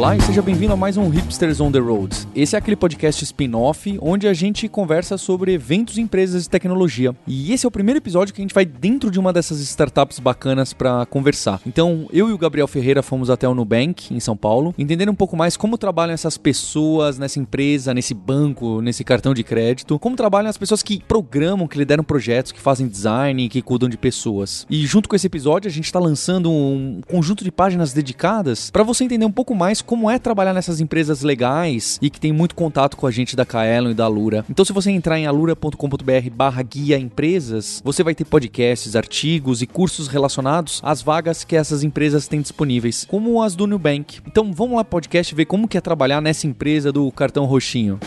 Olá e seja bem-vindo a mais um Hipsters on the Road. Esse é aquele podcast spin-off onde a gente conversa sobre eventos e empresas de tecnologia. E esse é o primeiro episódio que a gente vai dentro de uma dessas startups bacanas para conversar. Então, eu e o Gabriel Ferreira fomos até o Nubank, em São Paulo, entender um pouco mais como trabalham essas pessoas nessa empresa, nesse banco, nesse cartão de crédito, como trabalham as pessoas que programam, que lideram projetos, que fazem design, que cuidam de pessoas. E junto com esse episódio, a gente está lançando um conjunto de páginas dedicadas para você entender um pouco mais como é trabalhar nessas empresas legais e que tem muito contato com a gente da Kaelon e da Lura. Então, se você entrar em alura.com.br barra guia empresas, você vai ter podcasts, artigos e cursos relacionados às vagas que essas empresas têm disponíveis, como as do Nubank. Então, vamos lá podcast ver como que é trabalhar nessa empresa do cartão roxinho.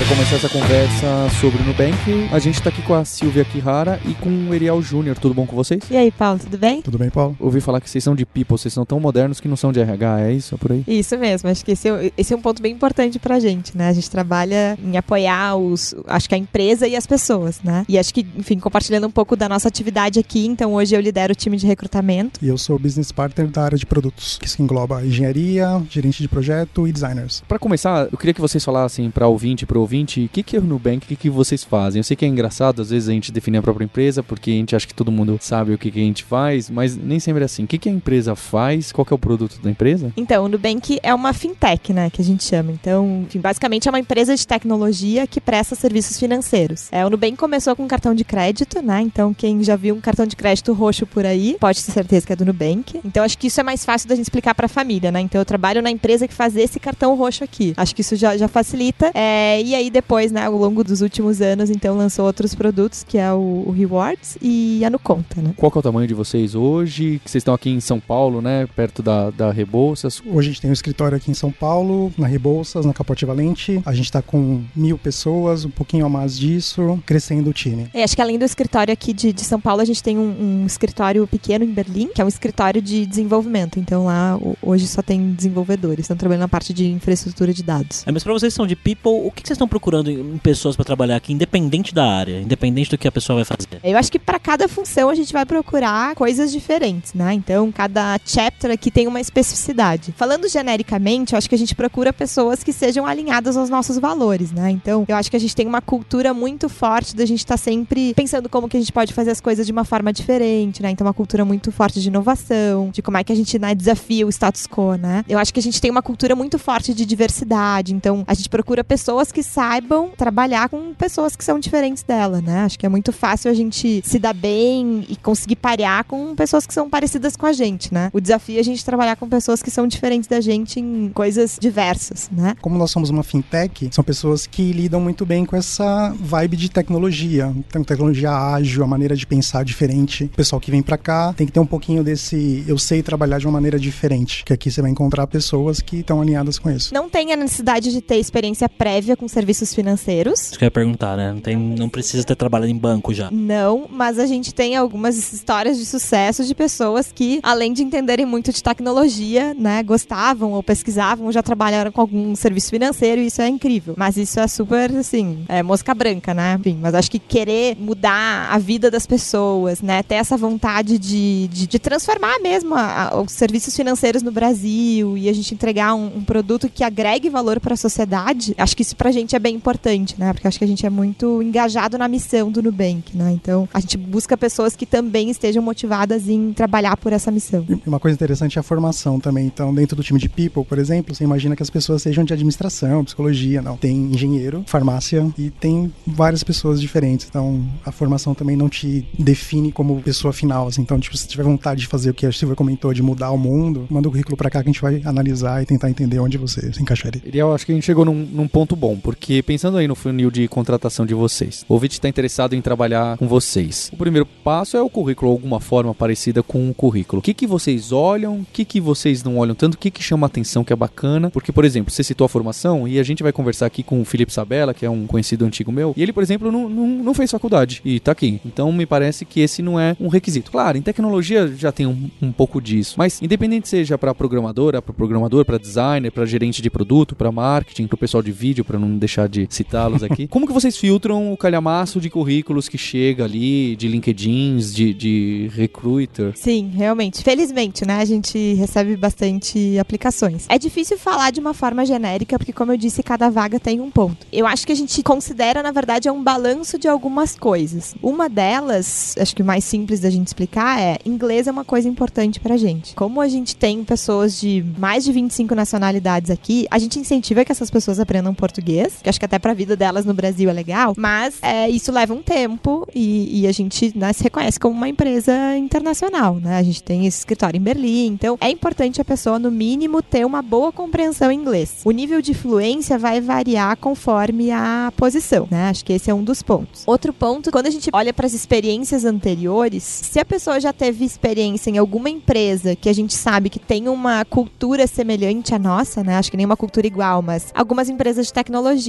Para começar essa conversa sobre o Nubank, a gente está aqui com a Silvia Kihara e com o Eriel Júnior. Tudo bom com vocês? E aí, Paulo, tudo bem? Tudo bem, Paulo? Ouvi falar que vocês são de people, vocês são tão modernos que não são de RH, é isso? É por aí? Isso mesmo, acho que esse é, esse é um ponto bem importante pra gente, né? A gente trabalha em apoiar os, acho que a empresa e as pessoas, né? E acho que, enfim, compartilhando um pouco da nossa atividade aqui, então hoje eu lidero o time de recrutamento. E eu sou business partner da área de produtos, que engloba engenharia, gerente de projeto e designers. Para começar, eu queria que vocês falassem para ouvinte, para ouvinte, o que que é o Nubank, o que, que vocês fazem? Eu sei que é engraçado, às vezes a gente define a própria empresa, porque a gente acha que todo mundo sabe o que, que a gente faz, mas nem sempre é assim. O que, que a empresa faz? Qual é o produto da empresa? Então, o Nubank é uma fintech, né, que a gente chama. Então, enfim, basicamente é uma empresa de tecnologia que presta serviços financeiros. É, o Nubank começou com cartão de crédito, né? Então, quem já viu um cartão de crédito roxo por aí, pode ter certeza que é do Nubank. Então, acho que isso é mais fácil da gente explicar para a família, né? Então, eu trabalho na empresa que faz esse cartão roxo aqui. Acho que isso já, já facilita. É, e aí, depois, né, ao longo dos últimos anos, então, lançou outros produtos, que é o, o Rewards e a Nuconta, né? Qual que é o tamanho de vocês hoje? Que vocês estão aqui em São Paulo, né? Perto da, da Rebouças. Hoje a gente tem um escritório aqui em São Paulo, na Rebouças, na Capote Valente. A gente está com mil pessoas, um pouquinho a mais disso, crescendo o time. É, acho que além do escritório aqui de, de São Paulo, a gente tem um, um, escritório pequeno em Berlim, que é um escritório de desenvolvimento. Então lá hoje só tem desenvolvedores, estão trabalhando na parte de infraestrutura de dados. É, mas para vocês que são de people, o que vocês estão procurando pessoas para trabalhar aqui, independente da área, independente do que a pessoa vai fazer? Eu acho que para cada função a gente vai procurar coisas diferentes, né? Então cada chapter aqui tem uma especificidade. Falando genericamente, eu acho que a gente procura pessoas que sejam alinhadas aos nossos valores, né? Então eu acho que a gente tem uma cultura muito forte da gente estar tá sempre pensando como que a gente pode fazer as coisas de uma forma diferente, né? Então uma cultura muito forte de inovação, de como é que a gente né, desafia o status quo, né? Eu acho que a gente tem uma cultura muito forte de diversidade, então a gente procura pessoas que saibam trabalhar com pessoas que são diferentes dela, né? Acho que é muito fácil a gente se dar bem e conseguir parear com pessoas que são parecidas com a gente, né? O desafio é a gente trabalhar com pessoas que são diferentes da gente em coisas diversas, né? Como nós somos uma fintech, são pessoas que lidam muito bem com essa vibe de tecnologia, então tecnologia ágil, a maneira de pensar diferente. O pessoal que vem para cá tem que ter um pouquinho desse eu sei trabalhar de uma maneira diferente, que aqui você vai encontrar pessoas que estão alinhadas com isso. Não tem a necessidade de ter experiência prévia com serviços financeiros. Isso que eu ia perguntar, né? Não, tem, não precisa ter trabalhado em banco já. Não, mas a gente tem algumas histórias de sucesso de pessoas que, além de entenderem muito de tecnologia, né, gostavam ou pesquisavam, ou já trabalharam com algum serviço financeiro, e isso é incrível. Mas isso é super, assim, é mosca branca, né? Enfim, mas acho que querer mudar a vida das pessoas, né, ter essa vontade de, de, de transformar mesmo a, a, os serviços financeiros no Brasil e a gente entregar um, um produto que agregue valor para a sociedade, acho que isso pra gente é bem importante, né? Porque acho que a gente é muito engajado na missão do Nubank, né? Então, a gente busca pessoas que também estejam motivadas em trabalhar por essa missão. E uma coisa interessante é a formação também. Então, dentro do time de People, por exemplo, você imagina que as pessoas sejam de administração, psicologia, não. Tem engenheiro, farmácia e tem várias pessoas diferentes. Então, a formação também não te define como pessoa final, assim. Então, tipo, se tiver vontade de fazer o que a Silvia comentou, de mudar o mundo, manda o currículo para cá que a gente vai analisar e tentar entender onde você se encaixaria. Eu acho que a gente chegou num, num ponto bom, porque porque pensando aí no funil de contratação de vocês, o ouvinte está interessado em trabalhar com vocês. O primeiro passo é o currículo, alguma forma parecida com o currículo. O que, que vocês olham, o que, que vocês não olham tanto, o que, que chama atenção que é bacana. Porque, por exemplo, você citou a formação e a gente vai conversar aqui com o Felipe Sabella, que é um conhecido antigo meu, e ele, por exemplo, não, não, não fez faculdade e tá aqui. Então me parece que esse não é um requisito. Claro, em tecnologia já tem um, um pouco disso, mas independente seja para programadora, para programador, para designer, para gerente de produto, para marketing, para o pessoal de vídeo, para não deixar de citá-los aqui, como que vocês filtram o calhamaço de currículos que chega ali, de LinkedIns, de, de recruiter? Sim, realmente. Felizmente, né? A gente recebe bastante aplicações. É difícil falar de uma forma genérica, porque, como eu disse, cada vaga tem um ponto. Eu acho que a gente considera, na verdade, é um balanço de algumas coisas. Uma delas, acho que o mais simples da gente explicar é: inglês é uma coisa importante pra gente. Como a gente tem pessoas de mais de 25 nacionalidades aqui, a gente incentiva que essas pessoas aprendam português, que acho que até pra vida delas no Brasil é legal, mas é, isso leva um tempo e, e a gente né, se reconhece como uma empresa internacional, né? A gente tem esse escritório em Berlim, então é importante a pessoa, no mínimo, ter uma boa compreensão em inglês. O nível de fluência vai variar conforme a posição, né? Acho que esse é um dos pontos. Outro ponto, quando a gente olha para as experiências anteriores, se a pessoa já teve experiência em alguma empresa que a gente sabe que tem uma cultura semelhante à nossa, né? Acho que nem uma cultura igual, mas algumas empresas de tecnologia,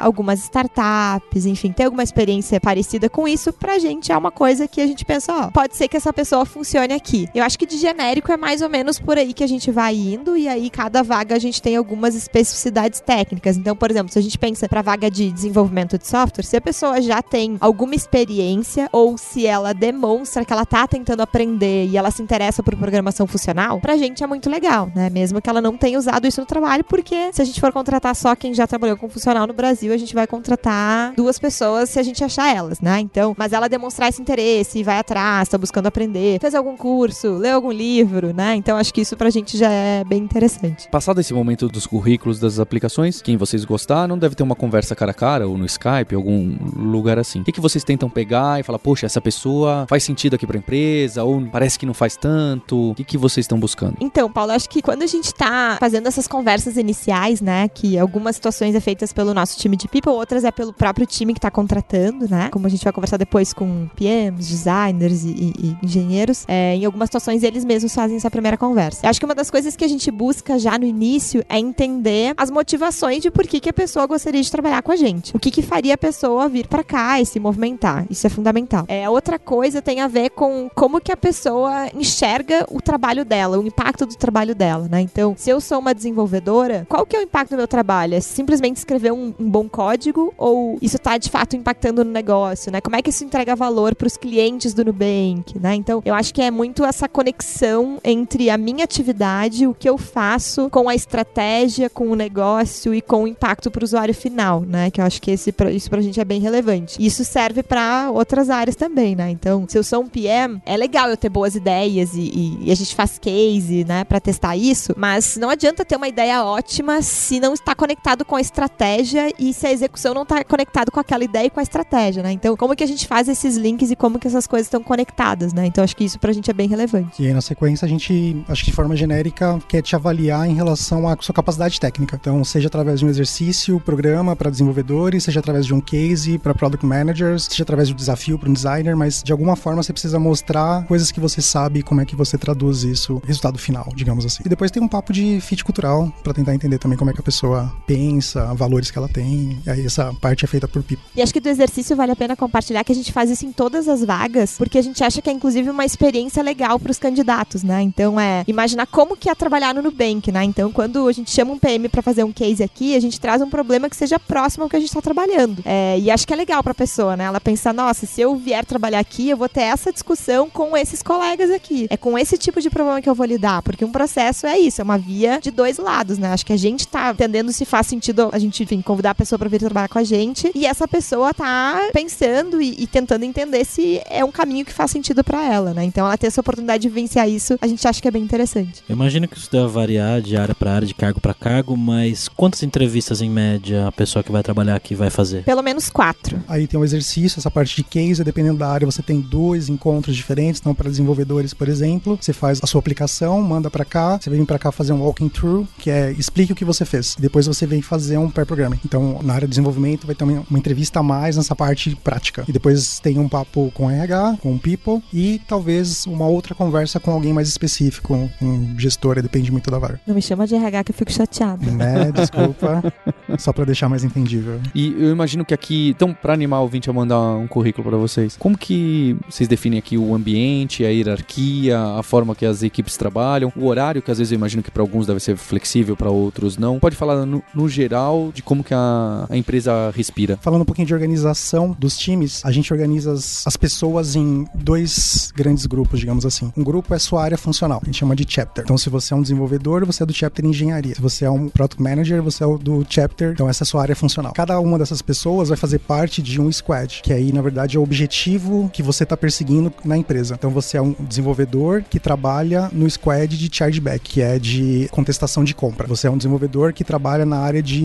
algumas startups, enfim, tem alguma experiência parecida com isso, pra gente é uma coisa que a gente pensa, ó, pode ser que essa pessoa funcione aqui. Eu acho que de genérico é mais ou menos por aí que a gente vai indo e aí cada vaga a gente tem algumas especificidades técnicas. Então, por exemplo, se a gente pensa para vaga de desenvolvimento de software, se a pessoa já tem alguma experiência ou se ela demonstra que ela tá tentando aprender e ela se interessa por programação funcional, pra gente é muito legal, né? Mesmo que ela não tenha usado isso no trabalho, porque se a gente for contratar só quem já trabalhou com funcional no Brasil, a gente vai contratar duas pessoas se a gente achar elas, né? Então, mas ela demonstrar esse interesse, vai atrás, tá buscando aprender, fez algum curso, leu algum livro, né? Então acho que isso pra gente já é bem interessante. Passado esse momento dos currículos das aplicações, quem vocês gostaram deve ter uma conversa cara a cara ou no Skype, algum lugar assim. O que, que vocês tentam pegar e falar, poxa, essa pessoa faz sentido aqui pra empresa ou parece que não faz tanto? O que, que vocês estão buscando? Então, Paulo, acho que quando a gente tá fazendo essas conversas iniciais, né, que algumas situações é feitas pelo nosso time de people, outras é pelo próprio time que tá contratando, né? Como a gente vai conversar depois com PMs, designers e, e, e engenheiros, é, em algumas situações eles mesmos fazem essa primeira conversa. Eu acho que uma das coisas que a gente busca já no início é entender as motivações de por que, que a pessoa gostaria de trabalhar com a gente. O que, que faria a pessoa vir para cá e se movimentar. Isso é fundamental. É, outra coisa tem a ver com como que a pessoa enxerga o trabalho dela, o impacto do trabalho dela, né? Então, se eu sou uma desenvolvedora, qual que é o impacto do meu trabalho? É simplesmente escrever um, um bom código ou isso está de fato impactando no negócio, né? Como é que isso entrega valor para os clientes do Nubank, né? Então, eu acho que é muito essa conexão entre a minha atividade, o que eu faço com a estratégia, com o negócio e com o impacto para o usuário final, né? Que eu acho que esse, isso pra gente é bem relevante. Isso serve para outras áreas também, né? Então, se eu sou um PM, é legal eu ter boas ideias e, e, e a gente faz case, né, para testar isso, mas não adianta ter uma ideia ótima se não está conectado com a estratégia e se a execução não está conectado com aquela ideia e com a estratégia, né? Então, como que a gente faz esses links e como que essas coisas estão conectadas, né? Então, acho que isso pra gente é bem relevante. E aí, na sequência, a gente, acho que de forma genérica, quer te avaliar em relação à sua capacidade técnica. Então, seja através de um exercício, programa para desenvolvedores, seja através de um case para product managers, seja através de um desafio para um designer, mas de alguma forma você precisa mostrar coisas que você sabe como é que você traduz isso, resultado final, digamos assim. E depois tem um papo de fit cultural para tentar entender também como é que a pessoa pensa, valores que ela tem. Aí essa parte é feita por people. E acho que do exercício vale a pena compartilhar que a gente faz isso em todas as vagas, porque a gente acha que é inclusive uma experiência legal para os candidatos, né? Então é imaginar como que é trabalhar no Nubank, né? Então quando a gente chama um PM para fazer um case aqui, a gente traz um problema que seja próximo ao que a gente está trabalhando. É, e acho que é legal para a pessoa, né? Ela pensar, nossa, se eu vier trabalhar aqui, eu vou ter essa discussão com esses colegas aqui. É com esse tipo de problema que eu vou lidar, porque um processo é isso, é uma via de dois lados, né? Acho que a gente tá entendendo se faz sentido a gente, enfim, convidar a pessoa para vir trabalhar com a gente e essa pessoa tá pensando e, e tentando entender se é um caminho que faz sentido para ela, né? Então ela ter essa oportunidade de vivenciar isso, a gente acha que é bem interessante. Eu imagino que isso deve variar de área para área, de cargo para cargo, mas quantas entrevistas em média a pessoa que vai trabalhar aqui vai fazer? Pelo menos quatro. Aí tem um exercício, essa parte de case, dependendo da área, você tem dois encontros diferentes. Então, para desenvolvedores, por exemplo, você faz a sua aplicação, manda para cá, você vem para cá fazer um walking through, que é explique o que você fez. Depois você vem fazer um pair programming. Também. Então, na área de desenvolvimento vai ter uma, uma entrevista a mais nessa parte prática. E depois tem um papo com RH, com people e talvez uma outra conversa com alguém mais específico, um gestor, depende muito da vaga. Não me chama de RH que eu fico chateada. Né? Desculpa. Só para deixar mais entendível. E eu imagino que aqui, então, para animar o ouvinte a mandar um currículo para vocês, como que vocês definem aqui o ambiente, a hierarquia, a forma que as equipes trabalham, o horário, que às vezes eu imagino que para alguns deve ser flexível, para outros não. Pode falar no, no geral de como que a, a, empresa respira. Falando um pouquinho de organização dos times, a gente organiza as, as pessoas em dois grandes grupos, digamos assim. Um grupo é sua área funcional, a gente chama de chapter. Então, se você é um desenvolvedor, você é do chapter engenharia. Se você é um product manager, você é do chapter, então essa é a sua área funcional. Cada uma dessas pessoas vai fazer parte de um squad, que aí, na verdade, é o objetivo que você está perseguindo na empresa. Então, você é um desenvolvedor que trabalha no squad de chargeback, que é de contestação de compra. Você é um desenvolvedor que trabalha na área de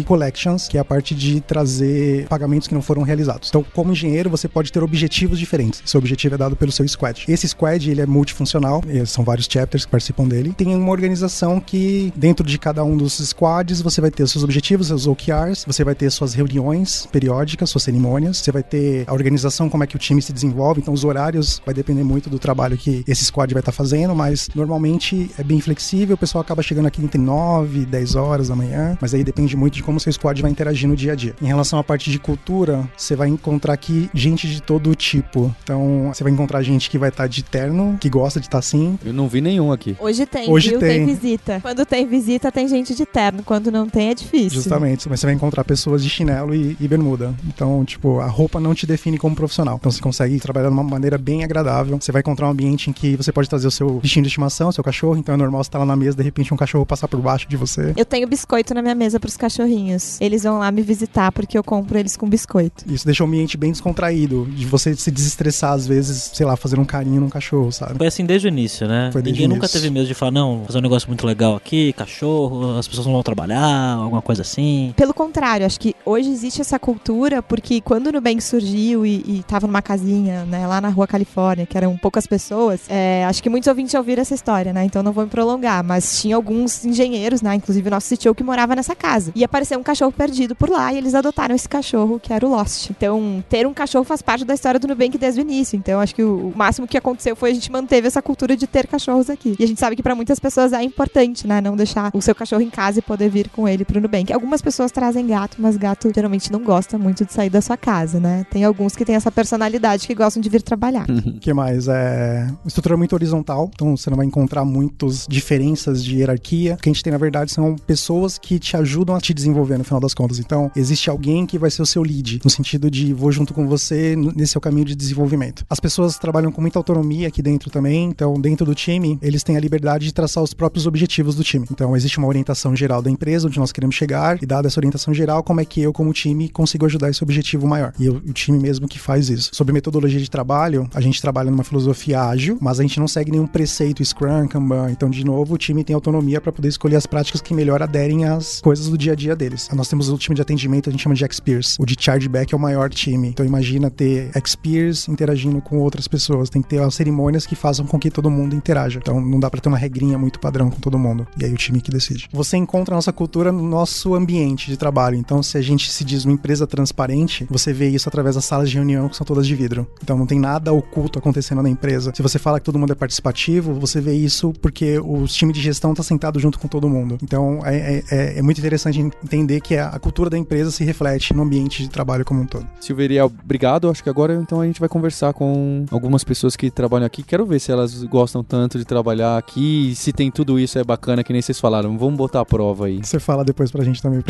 que é a parte de trazer pagamentos que não foram realizados. Então, como engenheiro, você pode ter objetivos diferentes. Seu objetivo é dado pelo seu squad. Esse squad, ele é multifuncional, são vários chapters que participam dele. Tem uma organização que, dentro de cada um dos squads, você vai ter seus objetivos, seus OKRs, você vai ter suas reuniões periódicas, suas cerimônias, você vai ter a organização, como é que o time se desenvolve, então os horários vai depender muito do trabalho que esse squad vai estar fazendo, mas normalmente é bem flexível, o pessoal acaba chegando aqui entre 9 e 10 horas da manhã, mas aí depende muito de como o seu squad vai interagir no dia a dia. Em relação à parte de cultura, você vai encontrar aqui gente de todo tipo. Então, você vai encontrar gente que vai estar de terno, que gosta de estar assim. Eu não vi nenhum aqui. Hoje tem, Hoje viu? tem. Tem visita. Quando tem visita, tem gente de terno. Quando não tem, é difícil. Justamente, mas você vai encontrar pessoas de chinelo e, e bermuda. Então, tipo, a roupa não te define como profissional. Então, você consegue trabalhar de uma maneira bem agradável. Você vai encontrar um ambiente em que você pode trazer o seu bichinho de estimação, o seu cachorro. Então, é normal você estar lá na mesa, de repente, um cachorro passar por baixo de você. Eu tenho biscoito na minha mesa pros cachorrinhos. Eles vão lá me visitar porque eu compro eles com biscoito. Isso deixa o ambiente bem descontraído, de você se desestressar às vezes, sei lá, fazer um carinho num cachorro, sabe? Foi assim desde o início, né? Foi desde Ninguém nunca teve medo de falar, não, fazer um negócio muito legal aqui, cachorro, as pessoas não vão trabalhar, alguma coisa assim. Pelo contrário, acho que hoje existe essa cultura porque quando o Nubank surgiu e, e tava numa casinha, né, lá na rua Califórnia, que eram poucas pessoas, é, acho que muitos ouvintes já ouviram essa história, né? Então não vou me prolongar, mas tinha alguns engenheiros, né? Inclusive o nosso CTO que morava nessa casa. E apareceu um cachorro perdido por lá e eles adotaram esse cachorro, que era o Lost. Então, ter um cachorro faz parte da história do Nubank desde o início. Então, acho que o, o máximo que aconteceu foi a gente manteve essa cultura de ter cachorros aqui. E a gente sabe que para muitas pessoas é importante, né? Não deixar o seu cachorro em casa e poder vir com ele pro Nubank. Algumas pessoas trazem gato, mas gato geralmente não gosta muito de sair da sua casa, né? Tem alguns que têm essa personalidade que gostam de vir trabalhar. O que mais? É uma estrutura muito horizontal, então você não vai encontrar muitas diferenças de hierarquia. O que a gente tem, na verdade, são pessoas que te ajudam a te desenvolver no final das contas. Então, existe alguém que vai ser o seu lead, no sentido de vou junto com você nesse seu caminho de desenvolvimento. As pessoas trabalham com muita autonomia aqui dentro também, então, dentro do time, eles têm a liberdade de traçar os próprios objetivos do time. Então, existe uma orientação geral da empresa, onde nós queremos chegar, e dada essa orientação geral, como é que eu, como time, consigo ajudar esse objetivo maior. E o time mesmo que faz isso. Sobre metodologia de trabalho, a gente trabalha numa filosofia ágil, mas a gente não segue nenhum preceito Scrum, Kanban. Então, de novo, o time tem autonomia para poder escolher as práticas que melhor aderem às coisas do dia a dia deles. Nós temos o time de atendimento, a gente chama de X-Peers. O de chargeback é o maior time. Então, imagina ter X-Peers interagindo com outras pessoas. Tem que ter as cerimônias que façam com que todo mundo interaja. Então, não dá para ter uma regrinha muito padrão com todo mundo. E aí, o time que decide. Você encontra a nossa cultura no nosso ambiente de trabalho. Então, se a gente se diz uma empresa transparente, você vê isso através das salas de reunião que são todas de vidro. Então, não tem nada oculto acontecendo na empresa. Se você fala que todo mundo é participativo, você vê isso porque o time de gestão está sentado junto com todo mundo. Então, é, é- é muito interessante entender que a cultura da empresa se reflete no ambiente de trabalho como um todo. Silveria, obrigado. Acho que agora então a gente vai conversar com algumas pessoas que trabalham aqui. Quero ver se elas gostam tanto de trabalhar aqui, se tem tudo isso é bacana, que nem vocês falaram. Vamos botar a prova aí. Você fala depois pra gente também.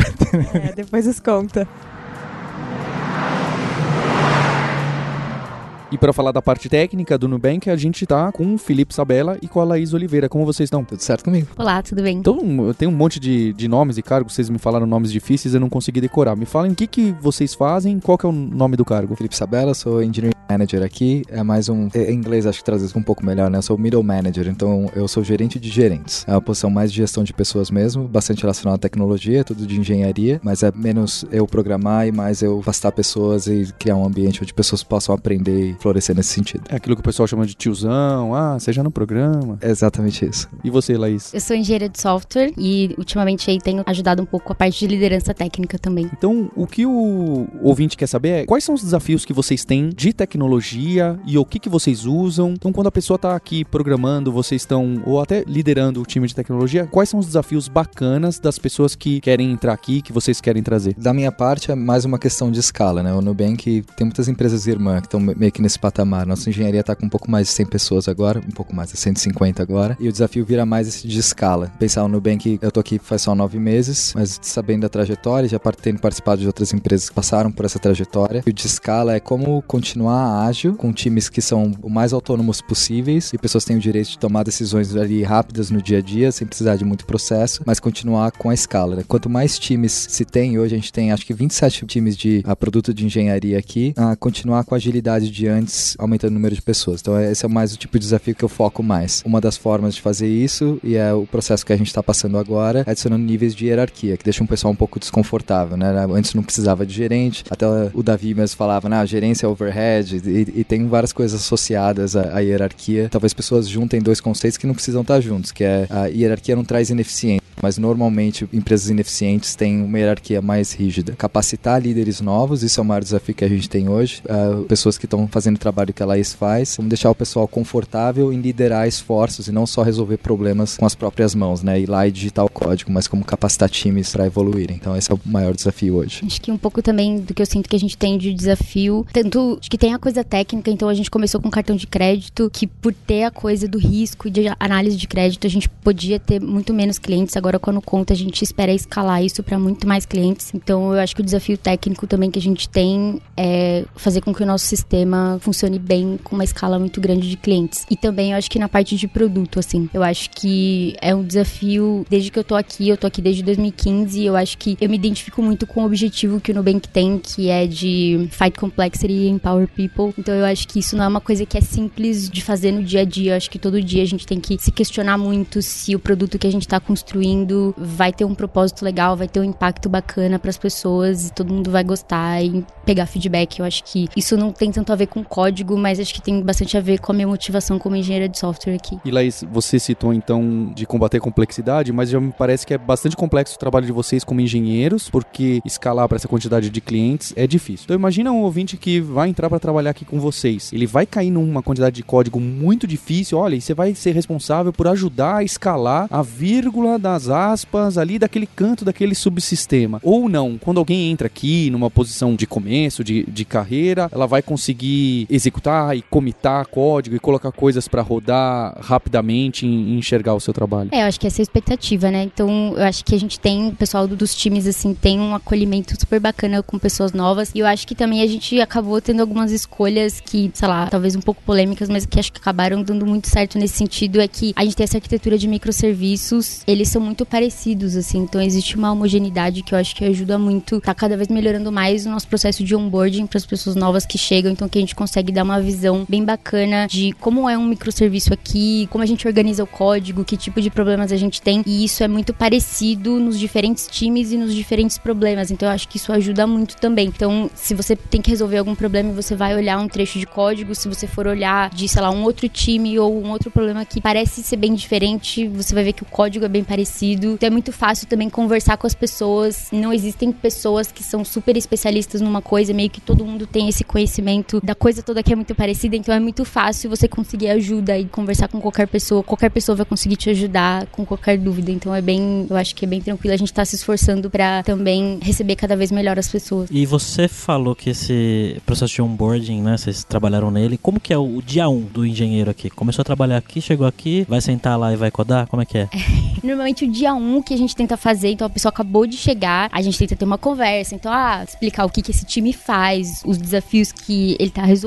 É, depois os conta. E para falar da parte técnica do Nubank, a gente tá com o Felipe Sabella e com a Laís Oliveira. Como vocês estão? Tudo certo comigo? Olá, tudo bem? Então, eu tenho um monte de, de nomes e cargos, vocês me falaram nomes difíceis, eu não consegui decorar. Me falem o que, que vocês fazem, qual que é o nome do cargo? Felipe Sabella, sou Engineering Manager aqui. É mais um. Em inglês acho que traduz um pouco melhor, né? Eu sou Middle Manager, então eu sou gerente de gerentes. É uma posição mais de gestão de pessoas mesmo, bastante relacionada à tecnologia, tudo de engenharia, mas é menos eu programar e mais eu afastar pessoas e criar um ambiente onde pessoas possam aprender florescer nesse sentido. É aquilo que o pessoal chama de tiozão, ah, seja no programa. É exatamente isso. E você, Laís? Eu sou engenheira de software e ultimamente aí tenho ajudado um pouco a parte de liderança técnica também. Então, o que o ouvinte quer saber é quais são os desafios que vocês têm de tecnologia e o que, que vocês usam. Então, quando a pessoa está aqui programando, vocês estão, ou até liderando o time de tecnologia, quais são os desafios bacanas das pessoas que querem entrar aqui, que vocês querem trazer? Da minha parte, é mais uma questão de escala, né? O Nubank tem muitas empresas irmã que estão meio que nesse patamar. Nossa engenharia está com um pouco mais de 100 pessoas agora, um pouco mais de 150 agora, e o desafio vira mais esse de escala. Pensar no Nubank, eu tô aqui faz só nove meses, mas sabendo da trajetória, já tendo participado de outras empresas que passaram por essa trajetória, e o de escala é como continuar ágil, com times que são o mais autônomos possíveis, e pessoas têm o direito de tomar decisões ali rápidas no dia a dia, sem precisar de muito processo, mas continuar com a escala. Né? Quanto mais times se tem, hoje a gente tem acho que 27 times de a produto de engenharia aqui, a continuar com a agilidade de antes, aumentando o número de pessoas. Então esse é mais o tipo de desafio que eu foco mais. Uma das formas de fazer isso, e é o processo que a gente está passando agora, é adicionando níveis de hierarquia, que deixa um pessoal um pouco desconfortável, né? Antes não precisava de gerente, até o Davi mesmo falava, né, a gerência é overhead, e, e tem várias coisas associadas à, à hierarquia. Talvez pessoas juntem dois conceitos que não precisam estar juntos, que é a hierarquia não traz ineficiência mas normalmente empresas ineficientes têm uma hierarquia mais rígida. Capacitar líderes novos, isso é o maior desafio que a gente tem hoje. Uh, pessoas que estão fazendo o trabalho que a Laís faz, vamos deixar o pessoal confortável em liderar esforços e não só resolver problemas com as próprias mãos, né? Ir lá e digitar o código, mas como capacitar times para evoluírem. Então esse é o maior desafio hoje. Acho que um pouco também do que eu sinto que a gente tem de desafio, tanto acho que tem a coisa técnica, então a gente começou com cartão de crédito, que por ter a coisa do risco e de análise de crédito, a gente podia ter muito menos clientes agora quando conta a gente espera escalar isso para muito mais clientes. Então eu acho que o desafio técnico também que a gente tem é fazer com que o nosso sistema funcione bem com uma escala muito grande de clientes. E também eu acho que na parte de produto, assim, eu acho que é um desafio desde que eu tô aqui, eu tô aqui desde 2015, eu acho que eu me identifico muito com o objetivo que o Nubank tem, que é de fight complexity e empower people. Então eu acho que isso não é uma coisa que é simples de fazer no dia a dia. Eu acho que todo dia a gente tem que se questionar muito se o produto que a gente está construindo vai ter um propósito legal, vai ter um impacto bacana para as pessoas e todo mundo vai gostar e pegar feedback. Eu acho que isso não tem tanto a ver com código, mas acho que tem bastante a ver com a minha motivação como engenheira de software aqui. E Laís, você citou então de combater complexidade, mas já me parece que é bastante complexo o trabalho de vocês como engenheiros, porque escalar para essa quantidade de clientes é difícil. Então imagina um ouvinte que vai entrar para trabalhar aqui com vocês. Ele vai cair numa quantidade de código muito difícil. Olha, e você vai ser responsável por ajudar a escalar a vírgula das aspas, ali daquele canto daquele subsistema. Ou não, quando alguém entra aqui numa posição de começo, de, de carreira, ela vai conseguir executar e comitar código e colocar coisas para rodar rapidamente e enxergar o seu trabalho. É, eu acho que essa é a expectativa, né? Então, eu acho que a gente tem, o pessoal dos times, assim, tem um acolhimento super bacana com pessoas novas. E eu acho que também a gente acabou tendo algumas escolhas que, sei lá, talvez um pouco polêmicas, mas que acho que acabaram dando muito certo nesse sentido. É que a gente tem essa arquitetura de microserviços, eles são muito parecidos, assim. Então existe uma homogeneidade que eu acho que ajuda muito. Tá cada vez melhorando mais o nosso processo de onboarding para as pessoas novas que chegam. Então que a gente consegue dar uma visão bem bacana de como é um microserviço aqui, como a gente organiza o código, que tipo de problemas a gente tem. E isso é muito parecido nos diferentes times e nos diferentes problemas. Então eu acho que isso ajuda muito também. Então, se você tem que resolver algum problema, você vai olhar um trecho de código. Se você for olhar de, sei lá, um outro time ou um outro problema que parece ser bem diferente, você vai ver que o código é bem parecido então é muito fácil também conversar com as pessoas. Não existem pessoas que são super especialistas numa coisa, meio que todo mundo tem esse conhecimento da coisa toda que é muito parecida. Então é muito fácil você conseguir ajuda e conversar com qualquer pessoa. Qualquer pessoa vai conseguir te ajudar com qualquer dúvida. Então é bem, eu acho que é bem tranquilo. A gente tá se esforçando para também receber cada vez melhor as pessoas. E você falou que esse processo de onboarding, né, vocês trabalharam nele. Como que é o dia 1 um do engenheiro aqui? Começou a trabalhar aqui, chegou aqui, vai sentar lá e vai codar? Como é que é? Normalmente o dia 1 um que a gente tenta fazer, então a pessoa acabou de chegar, a gente tenta ter uma conversa, então, ah, explicar o que, que esse time faz, os desafios que ele tá resolvendo,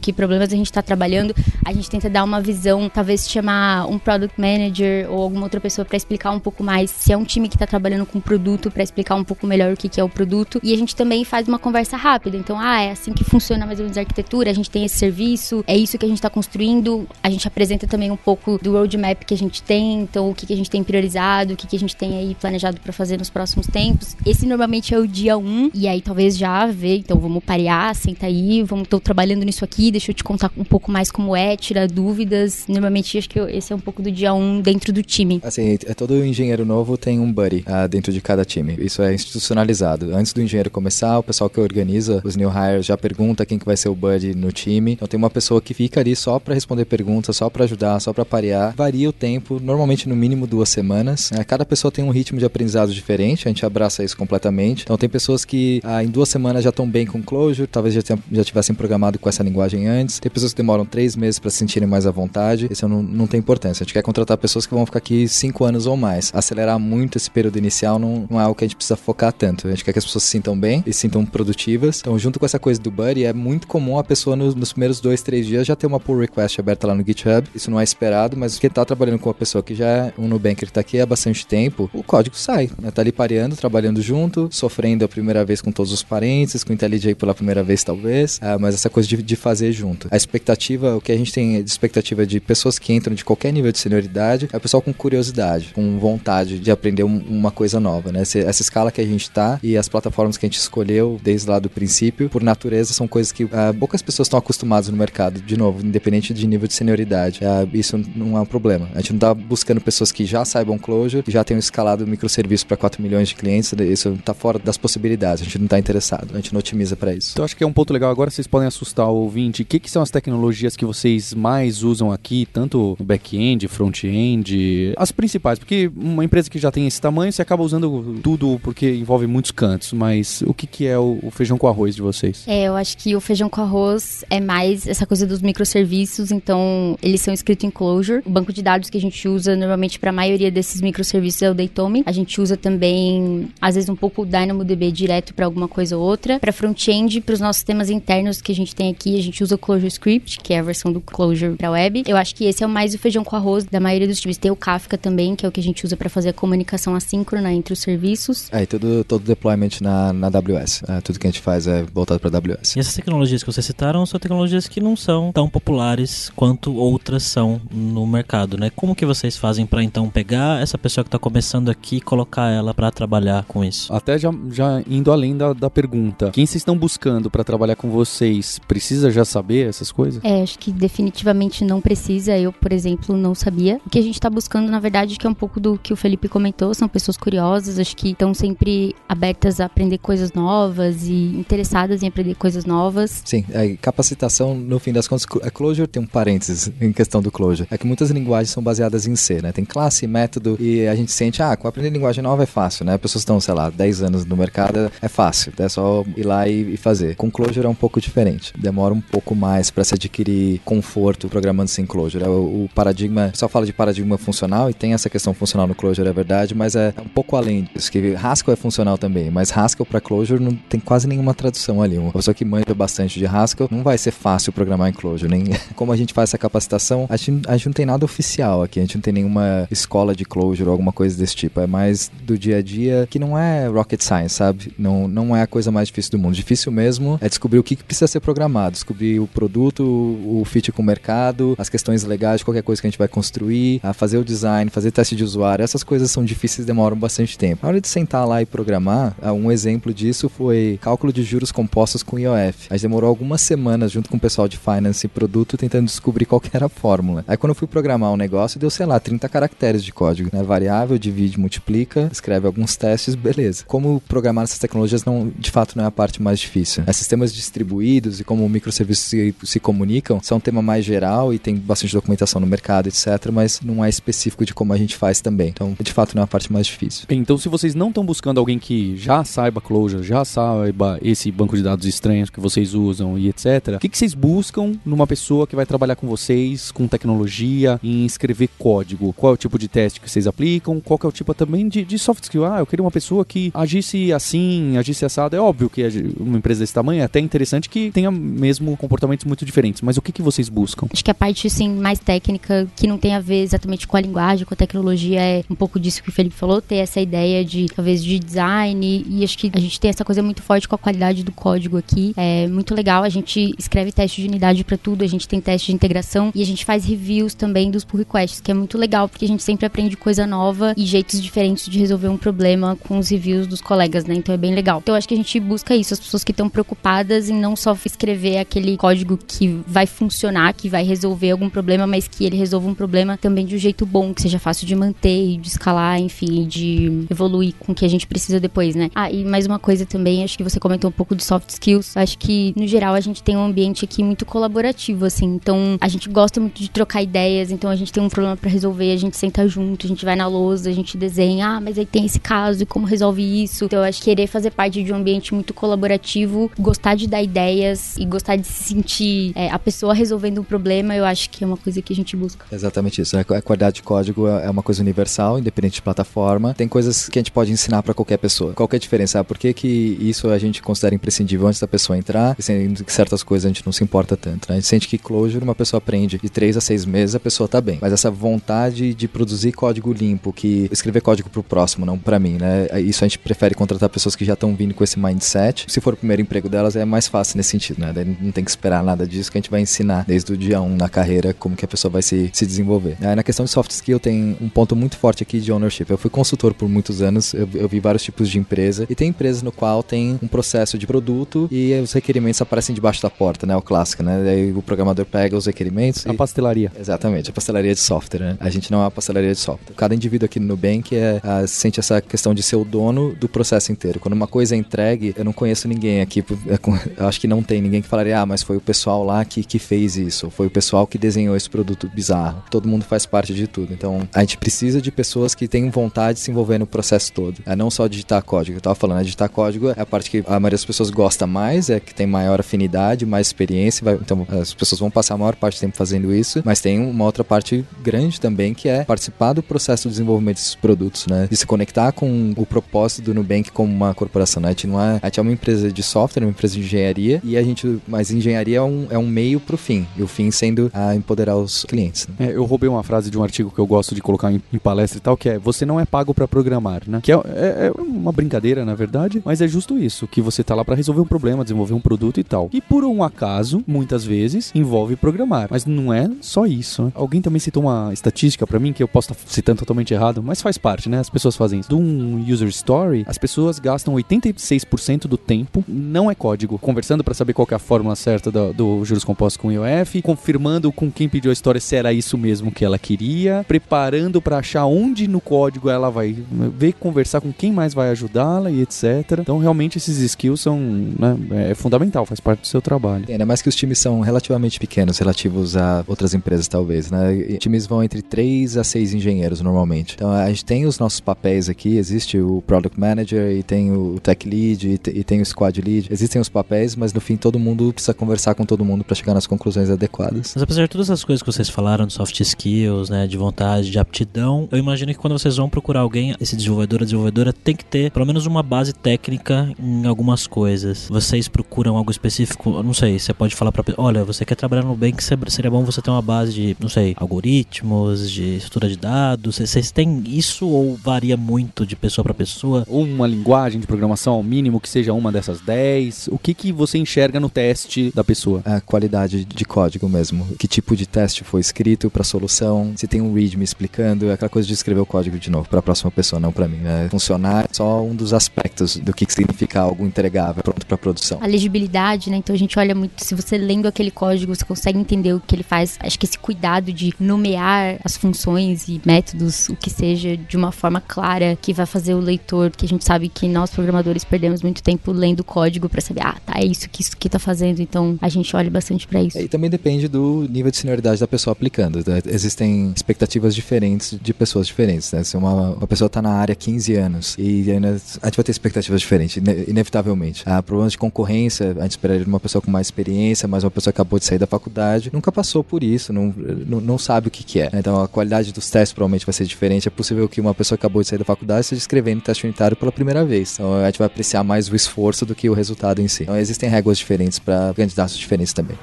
que problemas a gente tá trabalhando, a gente tenta dar uma visão, talvez chamar um product manager ou alguma outra pessoa para explicar um pouco mais se é um time que tá trabalhando com produto, para explicar um pouco melhor o que, que é o produto, e a gente também faz uma conversa rápida, então, ah, é assim que funciona mais ou menos a arquitetura, a gente tem esse serviço, é isso que a gente tá construindo, a gente apresenta também um pouco do roadmap que a gente tem, então o que, que a gente tem priorizado, o que, que a gente tem aí planejado para fazer nos próximos tempos. Esse normalmente é o dia 1, um, e aí talvez já ver, então vamos parear, senta aí, vamos, tô trabalhando nisso aqui, deixa eu te contar um pouco mais como é, tirar dúvidas. Normalmente acho que esse é um pouco do dia 1 um dentro do time. Assim, é todo engenheiro novo tem um buddy uh, dentro de cada time. Isso é institucionalizado. Antes do engenheiro começar, o pessoal que organiza os new hires já pergunta quem que vai ser o buddy no time. Então tem uma pessoa que fica ali só para responder perguntas, só para ajudar, só para parear. Varia o tempo, normalmente no mínimo duas semanas. Né? Cada pessoa tem um ritmo de aprendizado diferente, a gente abraça isso completamente. Então tem pessoas que ah, em duas semanas já estão bem com Clojure, talvez já, já tivessem programado com essa linguagem antes. Tem pessoas que demoram três meses para se sentirem mais à vontade. Isso não, não tem importância. A gente quer contratar pessoas que vão ficar aqui cinco anos ou mais. Acelerar muito esse período inicial não, não é algo que a gente precisa focar tanto. A gente quer que as pessoas se sintam bem e se sintam produtivas. Então, junto com essa coisa do Buddy, é muito comum a pessoa nos, nos primeiros dois, três dias já ter uma pull request aberta lá no GitHub. Isso não é esperado, mas quem tá trabalhando com uma pessoa que já é um Nubanker que tá aqui há bastante tempo, o código sai. Né? Tá ali pareando, trabalhando junto, sofrendo a primeira vez com todos os parentes, com IntelliJ pela primeira vez talvez, é, mas essa coisa de, de fazer junto. A expectativa, o que a gente tem de expectativa de pessoas que entram de qualquer nível de senioridade, é o pessoal com curiosidade, com vontade de aprender um, uma coisa nova, né? Essa escala que a gente tá e as plataformas que a gente escolheu desde lá do princípio, por natureza, são coisas que uh, poucas pessoas estão acostumadas no mercado, de novo, independente de nível de senioridade. Uh, isso não é um problema. A gente não tá buscando pessoas que já saibam Clojure, que já tenham escalado microserviço para 4 milhões de clientes, isso tá fora das possibilidades, a gente não tá interessado, a gente não otimiza para isso. Então acho que é um ponto legal agora, vocês podem assustar ouvinte. O que, que são as tecnologias que vocês mais usam aqui, tanto back-end, front-end, as principais, porque uma empresa que já tem esse tamanho, você acaba usando tudo porque envolve muitos cantos, mas o que, que é o, o feijão com arroz de vocês? É, eu acho que o feijão com arroz é mais essa coisa dos microserviços, então eles são escritos em Clojure. O banco de dados que a gente usa normalmente para a maioria desses microserviços é o Datomic. A gente usa também, às vezes, um pouco o DynamoDB direto para alguma coisa ou outra. Para front-end, para os nossos sistemas internos que a gente tem aqui, a gente usa o Clojure Script, que é a versão do Clojure para web. Eu acho que esse é o mais o feijão com arroz da maioria dos times. Tem o Kafka também, que é o que a gente usa para fazer a comunicação assíncrona entre os serviços. É, e todo, todo deployment na, na AWS. É, tudo que a gente faz é voltado para AWS. E essas tecnologias que vocês citaram são tecnologias que não são tão populares quanto outras são no mercado, né? Como que vocês fazem para então pegar essa pessoa que está começando aqui e colocar ela para trabalhar com isso? Até já, já indo além da, da pergunta, quem vocês estão buscando para trabalhar com vocês precisa já saber essas coisas? É, acho que definitivamente não precisa. Eu, por exemplo, não sabia. O que a gente está buscando, na verdade, que é um pouco do que o Felipe comentou, são pessoas curiosas, acho que estão sempre abertas a aprender coisas novas e interessadas em aprender coisas novas. Sim, é, capacitação, no fim das contas, a Clojure tem um parênteses em questão do Clojure. É que muitas linguagens são baseadas em C, né? Tem classe, método e a gente sente, ah, com aprender linguagem nova é fácil, né? Pessoas estão, sei lá, 10 anos no mercado, é fácil, é só ir lá e, e fazer. Com Clojure é um pouco diferente. Demora um pouco mais para se adquirir conforto programando sem Clojure. É o, o paradigma, só fala de paradigma funcional e tem essa questão funcional no Clojure, é verdade, mas é um pouco além disso, que Haskell é funcional também, mas Haskell para Clojure não tem quase nenhuma tradução ali. Uma pessoa que manja bastante de Haskell, não vai ser fácil programar em Clojure, nem como a gente faz essa capacitação, a gente, a gente não tem nada oficial aqui, a gente não tem nenhuma escola de Clojure ou alguma coisa desse tipo, é mais do dia a dia, que não é rocket science, sabe? Não, não é a coisa mais difícil do mundo. Difícil mesmo é descobrir o que precisa ser programado, descobrir o produto, o fit com o mercado, as questões legais de qualquer coisa que a gente vai construir, a fazer o design, fazer teste de usuário, essas coisas são difíceis e demoram bastante tempo. Na hora de sentar lá e programar, um exemplo disso foi cálculo de juros compostos com IOF. A gente demorou algumas semanas junto com o pessoal de finance e produto tentando descobrir qual era a fórmula. Aí quando eu fui programar um negócio, deu, sei lá, 30 caracteres de código, né? Variável, divide, multiplica, escreve alguns testes, beleza. Como programar essas tecnologias não, de fato não é a parte mais difícil. Os sistemas distribuídos e como microserviços se, se comunicam são um tema mais geral e tem bastante documentação no mercado, etc, mas não é específico de como a gente faz também. Então, de fato, não é a parte mais difícil. Então, se vocês não estão buscando alguém que já saiba Clojure, já saiba esse banco de dados estranhos que vocês usam e etc, o que, que vocês buscam numa pessoa que vai trabalhar com vocês, com tecnologia, em escrever código? Qual é o tipo de teste que vocês aplicam? Qual é o tipo também de, de soft skill? Ah, eu queria uma pessoa que agisse assim, agisse assado. É óbvio que uma empresa desse tamanho é até interessante que tenha mesmo comportamentos muito diferentes, mas o que, que vocês buscam? Acho que a parte, assim, mais técnica, que não tem a ver exatamente com a linguagem, com a tecnologia, é um pouco disso que o Felipe falou, ter essa ideia de, talvez, de design, e acho que a gente tem essa coisa muito forte com a qualidade do código aqui. É muito legal, a gente escreve teste de unidade para tudo, a gente tem teste de integração, e a gente faz reviews também dos pull requests, que é muito legal, porque a gente sempre aprende de coisa nova e jeitos diferentes de resolver um problema com os reviews dos colegas, né? Então é bem legal. Então acho que a gente busca isso, as pessoas que estão preocupadas em não só escrever aquele código que vai funcionar, que vai resolver algum problema, mas que ele resolva um problema também de um jeito bom, que seja fácil de manter, de escalar, enfim, de evoluir com o que a gente precisa depois, né? Ah, e mais uma coisa também, acho que você comentou um pouco de soft skills. Acho que, no geral, a gente tem um ambiente aqui muito colaborativo, assim. Então, a gente gosta muito de trocar ideias, então a gente tem um problema para resolver, a gente senta junto, a gente vai na lousa, a gente desenha, ah, mas aí tem esse caso e como resolve isso. Então, eu acho que querer fazer parte de um ambiente muito colaborativo, gostar de dar ideias e gostar de se sentir é, a pessoa resolvendo um problema, eu acho que é uma coisa que a gente busca. Exatamente isso. Né? A qualidade de código é uma coisa universal, independente de plataforma. Tem coisas que a gente pode ensinar para qualquer pessoa. Qual é a diferença? Ah, por que, que isso a gente considera imprescindível antes da pessoa entrar, sendo que certas coisas a gente não se importa tanto. Né? A gente sente que closure uma pessoa aprende de 3 a 6 meses, a pessoa tá bem. Mas essa vontade de produzir código limpo, que escrever código pro próximo, não para mim, né? Isso a gente prefere contratar pessoas que já estão vindo com esse mindset. Se for o primeiro emprego delas, é mais fácil nesse sentido, né? Daí não tem que esperar nada disso que a gente vai ensinar desde o dia 1 um na carreira como que a pessoa vai se, se desenvolver. Aí, na questão de soft skill tem um ponto muito forte aqui de ownership. Eu fui consultor por muitos anos, eu, eu vi vários tipos de empresa e tem empresas no qual tem um processo de produto e os requerimentos aparecem debaixo da porta, né? O clássico, né? Aí o programador pega os requerimentos. A e... pastelaria. Exatamente, a pastelaria de software, né? A gente não é uma pastelaria de software. Cada indivíduo aqui no Nubank é, a, sente essa questão de ser o dono do processo inteiro. Quando uma coisa é entregue, eu não conheço ninguém aqui, é eu acho que não tem ninguém que falaria, ah, mas foi o pessoal lá que, que fez isso, foi o pessoal que desenhou esse produto bizarro. Todo mundo faz parte de tudo. Então, a gente precisa de pessoas que tenham vontade de se envolver no processo todo. É não só digitar código. Eu tava falando, né? digitar código é a parte que a maioria das pessoas gosta mais, é que tem maior afinidade, mais experiência. Vai, então, as pessoas vão passar a maior parte do tempo fazendo isso, mas tem uma outra parte grande também que é participar do processo de desenvolvimento desses produtos, né? De se conectar com o propósito do Nubank como uma corporação, né? A gente não é, a gente é uma empresa de software, uma empresa de engenharia e a gente, mas engenharia é um, é um meio pro fim, e o fim sendo a empoderar os clientes. Né? É, eu roubei uma frase de um artigo que eu gosto de colocar em, em palestra e tal, que é você não é pago para programar, né? Que é, é, é, uma brincadeira, na verdade, mas é justo isso, que você tá lá para resolver um problema, desenvolver um produto e tal. E por um acaso, muitas vezes, envolve programar. Mas não é só isso. Né? Alguém também citou uma estatística para mim, que eu posso estar tá citando totalmente errado, mas faz parte, né? As pessoas fazem isso. De um user story, as pessoas gastam 86% do tempo, não é código, conversando para saber qual é a fórmula certa do, do juros compostos com o IOF, confirmando com quem pediu a história se era isso mesmo que ela queria, preparando para achar onde no código ela vai ver, conversar com quem mais vai ajudá-la e etc. Então, realmente, esses skills são né, é fundamental, faz parte do seu trabalho. Ainda mais que os times são relativamente pequenos, relativos a outras empresas, talvez, né? Times vão entre 3 a 6 engenheiros normalmente. Então, a gente tem os nossos papéis aqui, existe o Product Manager e tem o Tech Lead e tem o Squad Lead. Existem os papéis, mas no fim todo mundo precisa conversar com todo mundo para chegar nas conclusões adequadas. Mas apesar de todas as coisas que vocês falaram de soft skills, né, de vontade, de aptidão, eu imagino que quando vocês vão procurar alguém, esse desenvolvedor, a desenvolvedora tem que ter pelo menos uma base técnica em algumas coisas. Vocês procuram algo específico, não sei, você pode falar para olha, você quer trabalhar no bem que seria bom você ter uma base de, não sei, algoritmos, de estrutura de dados. Vocês têm isso ou varia muito de pessoa para pessoa? Ou uma linguagem de programação ao mínimo que seja uma dessas 10? O que que você enxerga no teste da pessoa? A qualidade de código mesmo. Que tipo de teste foi escrito para solução? Se tem um readme explicando, é aquela coisa de escrever o código de novo para a próxima pessoa, não para mim. Né? Funcionar é só um dos aspectos do que significa algo entregável, pronto para produção. A legibilidade, né? Então a gente olha muito, se você lendo aquele código, você consegue entender o que ele faz. Acho que esse cuidado de nomear as funções e métodos, o que seja, de uma forma clara, que vai fazer o leitor, que a gente sabe que nós programadores perdemos muito tempo lendo código para saber, ah, tá, é isso que isso que tá fazendo. Então a gente olha bastante para isso. E também depende do nível de senioridade da pessoa aplicando. Né? Existem expectativas diferentes de pessoas diferentes. Né? Se uma, uma pessoa está na área há 15 anos e ainda, a gente vai ter expectativas diferentes, inevitavelmente. Há problemas de concorrência, a gente esperaria uma pessoa com mais experiência, mas uma pessoa que acabou de sair da faculdade, nunca passou por isso, não, não, não sabe o que, que é. Então a qualidade dos testes provavelmente vai ser diferente. É possível que uma pessoa que acabou de sair da faculdade esteja escrevendo teste unitário pela primeira vez. Então a gente vai apreciar mais o esforço do que o resultado em si. Então existem regras diferentes para candidatos diferentes também.